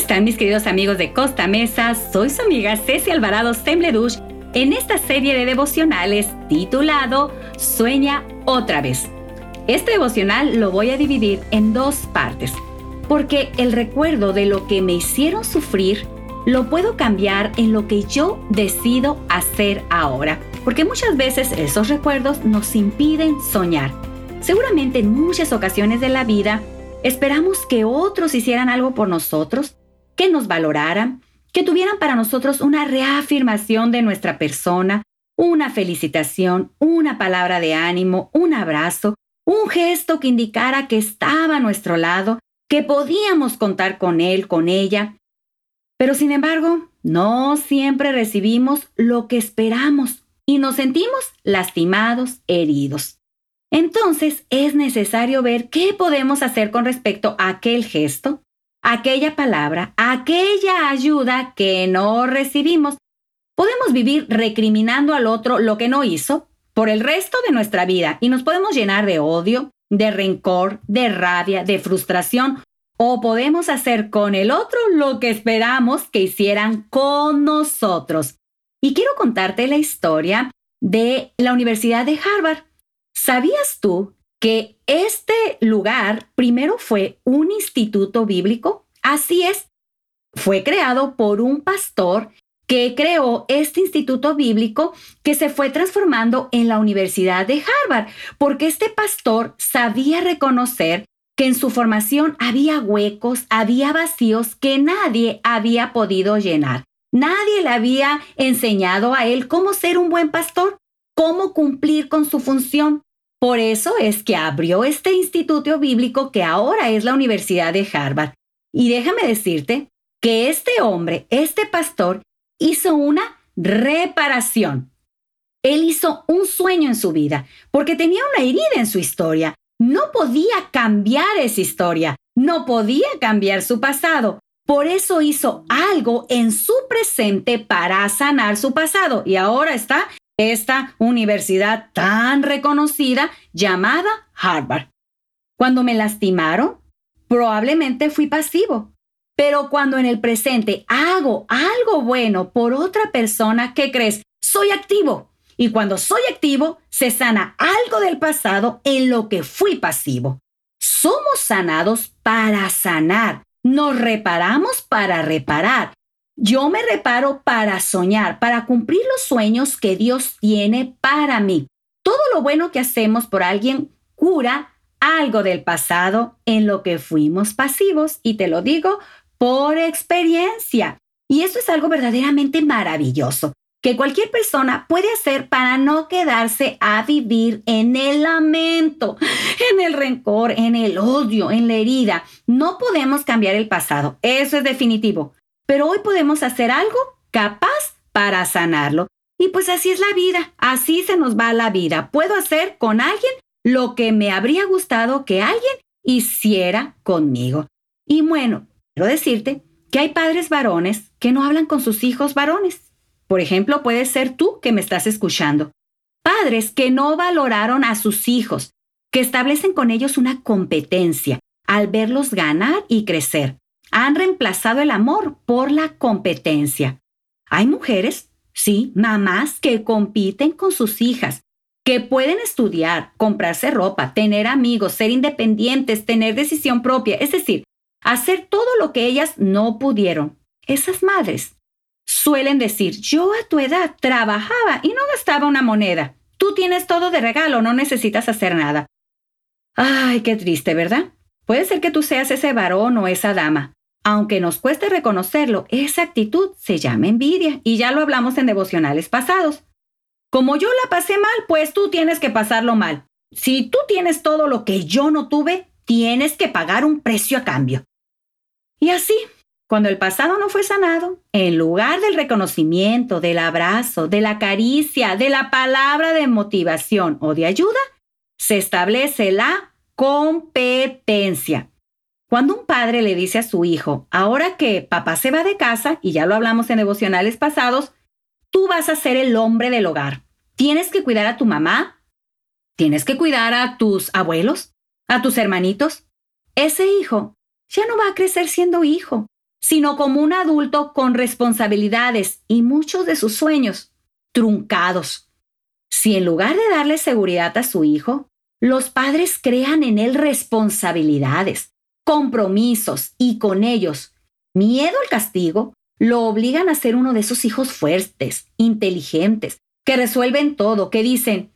están mis queridos amigos de Costa Mesa? Soy su amiga Ceci Alvarado Sembledush en esta serie de devocionales titulado Sueña otra vez. Este devocional lo voy a dividir en dos partes, porque el recuerdo de lo que me hicieron sufrir lo puedo cambiar en lo que yo decido hacer ahora, porque muchas veces esos recuerdos nos impiden soñar. Seguramente en muchas ocasiones de la vida esperamos que otros hicieran algo por nosotros, que nos valoraran, que tuvieran para nosotros una reafirmación de nuestra persona, una felicitación, una palabra de ánimo, un abrazo, un gesto que indicara que estaba a nuestro lado, que podíamos contar con él, con ella. Pero sin embargo, no siempre recibimos lo que esperamos y nos sentimos lastimados, heridos. Entonces es necesario ver qué podemos hacer con respecto a aquel gesto, aquella palabra, aquella ayuda que no recibimos. Podemos vivir recriminando al otro lo que no hizo por el resto de nuestra vida y nos podemos llenar de odio, de rencor, de rabia, de frustración o podemos hacer con el otro lo que esperamos que hicieran con nosotros. Y quiero contarte la historia de la Universidad de Harvard. ¿Sabías tú que este lugar primero fue un instituto bíblico. Así es, fue creado por un pastor que creó este instituto bíblico que se fue transformando en la Universidad de Harvard, porque este pastor sabía reconocer que en su formación había huecos, había vacíos que nadie había podido llenar. Nadie le había enseñado a él cómo ser un buen pastor, cómo cumplir con su función. Por eso es que abrió este instituto bíblico que ahora es la Universidad de Harvard. Y déjame decirte que este hombre, este pastor, hizo una reparación. Él hizo un sueño en su vida porque tenía una herida en su historia. No podía cambiar esa historia, no podía cambiar su pasado. Por eso hizo algo en su presente para sanar su pasado y ahora está esta universidad tan reconocida llamada Harvard. Cuando me lastimaron, probablemente fui pasivo. Pero cuando en el presente hago algo bueno por otra persona, ¿qué crees? Soy activo. Y cuando soy activo, se sana algo del pasado en lo que fui pasivo. Somos sanados para sanar. Nos reparamos para reparar. Yo me reparo para soñar, para cumplir los sueños que Dios tiene para mí. Todo lo bueno que hacemos por alguien cura algo del pasado en lo que fuimos pasivos y te lo digo por experiencia. Y eso es algo verdaderamente maravilloso que cualquier persona puede hacer para no quedarse a vivir en el lamento, en el rencor, en el odio, en la herida. No podemos cambiar el pasado, eso es definitivo pero hoy podemos hacer algo capaz para sanarlo. Y pues así es la vida, así se nos va la vida. Puedo hacer con alguien lo que me habría gustado que alguien hiciera conmigo. Y bueno, quiero decirte que hay padres varones que no hablan con sus hijos varones. Por ejemplo, puede ser tú que me estás escuchando. Padres que no valoraron a sus hijos, que establecen con ellos una competencia al verlos ganar y crecer han reemplazado el amor por la competencia. Hay mujeres, sí, mamás que compiten con sus hijas, que pueden estudiar, comprarse ropa, tener amigos, ser independientes, tener decisión propia, es decir, hacer todo lo que ellas no pudieron. Esas madres suelen decir, yo a tu edad trabajaba y no gastaba una moneda. Tú tienes todo de regalo, no necesitas hacer nada. Ay, qué triste, ¿verdad? Puede ser que tú seas ese varón o esa dama, aunque nos cueste reconocerlo, esa actitud se llama envidia y ya lo hablamos en devocionales pasados. Como yo la pasé mal, pues tú tienes que pasarlo mal. Si tú tienes todo lo que yo no tuve, tienes que pagar un precio a cambio. Y así, cuando el pasado no fue sanado, en lugar del reconocimiento, del abrazo, de la caricia, de la palabra de motivación o de ayuda, se establece la competencia. Cuando un padre le dice a su hijo, ahora que papá se va de casa, y ya lo hablamos en devocionales pasados, tú vas a ser el hombre del hogar. Tienes que cuidar a tu mamá, tienes que cuidar a tus abuelos, a tus hermanitos. Ese hijo ya no va a crecer siendo hijo, sino como un adulto con responsabilidades y muchos de sus sueños truncados. Si en lugar de darle seguridad a su hijo, los padres crean en él responsabilidades, compromisos y con ellos miedo al castigo, lo obligan a ser uno de esos hijos fuertes, inteligentes, que resuelven todo, que dicen,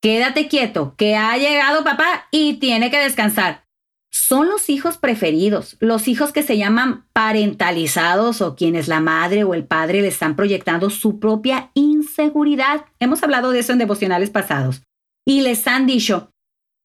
quédate quieto, que ha llegado papá y tiene que descansar. Son los hijos preferidos, los hijos que se llaman parentalizados o quienes la madre o el padre le están proyectando su propia inseguridad. Hemos hablado de eso en devocionales pasados. Y les han dicho,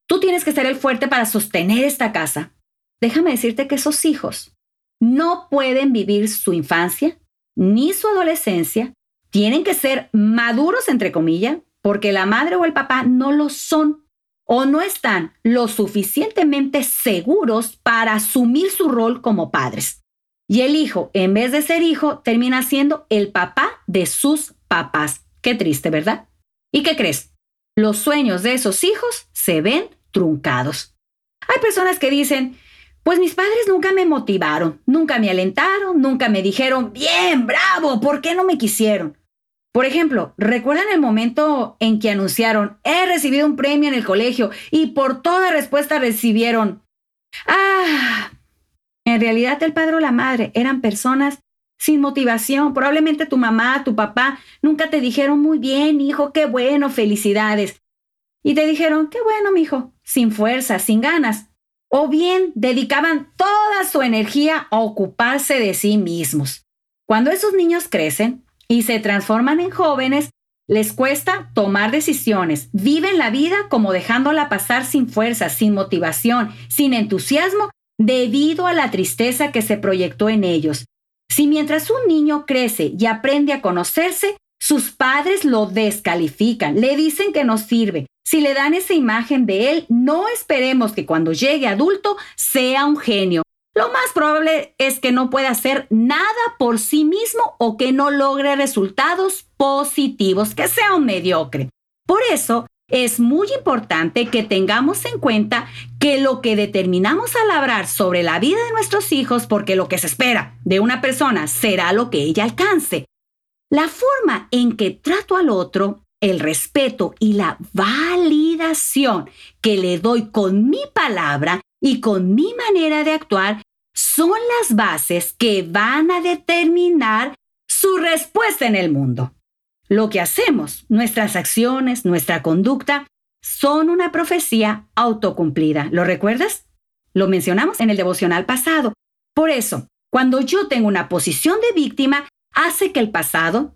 tú tienes que ser el fuerte para sostener esta casa. Déjame decirte que esos hijos no pueden vivir su infancia ni su adolescencia tienen que ser maduros, entre comillas, porque la madre o el papá no lo son o no están lo suficientemente seguros para asumir su rol como padres. Y el hijo, en vez de ser hijo, termina siendo el papá de sus papás. Qué triste, ¿verdad? ¿Y qué crees? Los sueños de esos hijos se ven truncados. Hay personas que dicen, pues mis padres nunca me motivaron, nunca me alentaron, nunca me dijeron, bien, bravo, ¿por qué no me quisieron? Por ejemplo, ¿recuerdan el momento en que anunciaron, he recibido un premio en el colegio y por toda respuesta recibieron, ah, en realidad el padre o la madre eran personas sin motivación. Probablemente tu mamá, tu papá nunca te dijeron muy bien, hijo, qué bueno, felicidades. Y te dijeron, qué bueno, mi hijo, sin fuerza, sin ganas. O bien dedicaban toda su energía a ocuparse de sí mismos. Cuando esos niños crecen, y se transforman en jóvenes, les cuesta tomar decisiones, viven la vida como dejándola pasar sin fuerza, sin motivación, sin entusiasmo, debido a la tristeza que se proyectó en ellos. Si mientras un niño crece y aprende a conocerse, sus padres lo descalifican, le dicen que no sirve. Si le dan esa imagen de él, no esperemos que cuando llegue adulto sea un genio, lo más probable es que no pueda hacer nada por sí mismo o que no logre resultados positivos, que sea un mediocre. Por eso, es muy importante que tengamos en cuenta que lo que determinamos al hablar sobre la vida de nuestros hijos, porque lo que se espera de una persona será lo que ella alcance. La forma en que trato al otro, el respeto y la validación que le doy con mi palabra y con mi manera de actuar son las bases que van a determinar su respuesta en el mundo. Lo que hacemos, nuestras acciones, nuestra conducta, son una profecía autocumplida. ¿Lo recuerdas? Lo mencionamos en el devocional pasado. Por eso, cuando yo tengo una posición de víctima, hace que el pasado,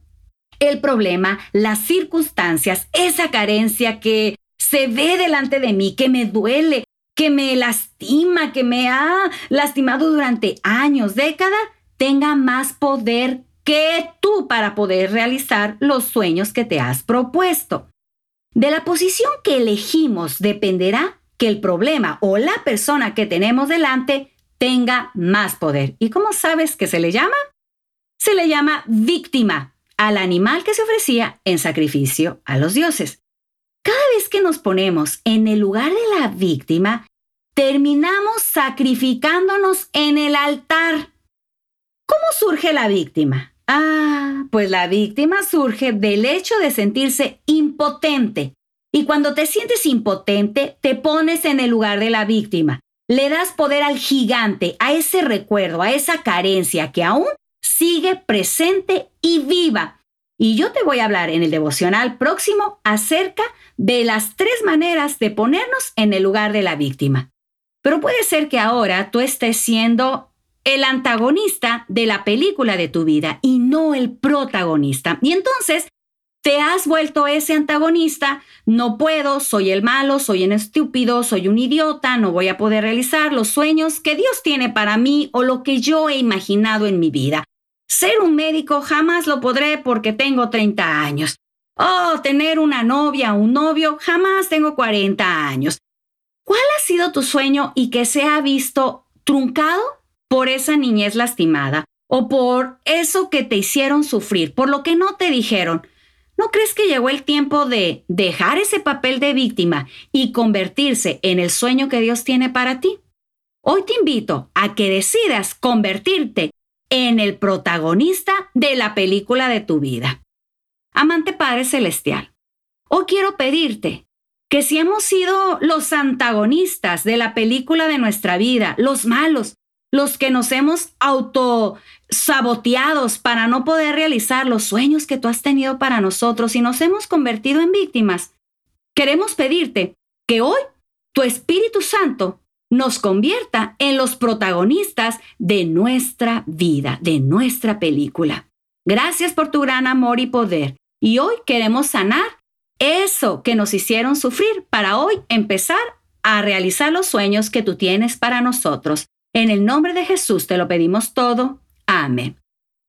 el problema, las circunstancias, esa carencia que se ve delante de mí, que me duele, que me lastima, que me ha lastimado durante años, décadas, tenga más poder que tú para poder realizar los sueños que te has propuesto. De la posición que elegimos dependerá que el problema o la persona que tenemos delante tenga más poder. ¿Y cómo sabes que se le llama? Se le llama víctima al animal que se ofrecía en sacrificio a los dioses. Cada vez que nos ponemos en el lugar de la víctima, terminamos sacrificándonos en el altar. ¿Cómo surge la víctima? Ah, pues la víctima surge del hecho de sentirse impotente. Y cuando te sientes impotente, te pones en el lugar de la víctima. Le das poder al gigante, a ese recuerdo, a esa carencia que aún sigue presente y viva y yo te voy a hablar en el devocional próximo acerca de las tres maneras de ponernos en el lugar de la víctima. Pero puede ser que ahora tú estés siendo el antagonista de la película de tu vida y no el protagonista. Y entonces te has vuelto ese antagonista, no puedo, soy el malo, soy un estúpido, soy un idiota, no voy a poder realizar los sueños que Dios tiene para mí o lo que yo he imaginado en mi vida. Ser un médico jamás lo podré porque tengo 30 años. Oh, tener una novia o un novio jamás tengo 40 años. ¿Cuál ha sido tu sueño y que se ha visto truncado por esa niñez lastimada o por eso que te hicieron sufrir, por lo que no te dijeron? ¿No crees que llegó el tiempo de dejar ese papel de víctima y convertirse en el sueño que Dios tiene para ti? Hoy te invito a que decidas convertirte en el protagonista de la película de tu vida. Amante Padre Celestial, hoy quiero pedirte que si hemos sido los antagonistas de la película de nuestra vida, los malos, los que nos hemos auto saboteados para no poder realizar los sueños que tú has tenido para nosotros y nos hemos convertido en víctimas, queremos pedirte que hoy tu Espíritu Santo nos convierta en los protagonistas de nuestra vida, de nuestra película. Gracias por tu gran amor y poder. Y hoy queremos sanar eso que nos hicieron sufrir para hoy empezar a realizar los sueños que tú tienes para nosotros. En el nombre de Jesús te lo pedimos todo. Amén.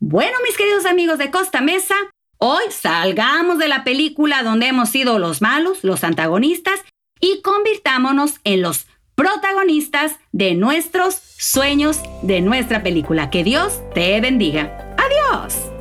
Bueno, mis queridos amigos de Costa Mesa, hoy salgamos de la película donde hemos sido los malos, los antagonistas, y convirtámonos en los protagonistas de nuestros sueños, de nuestra película. Que Dios te bendiga. Adiós.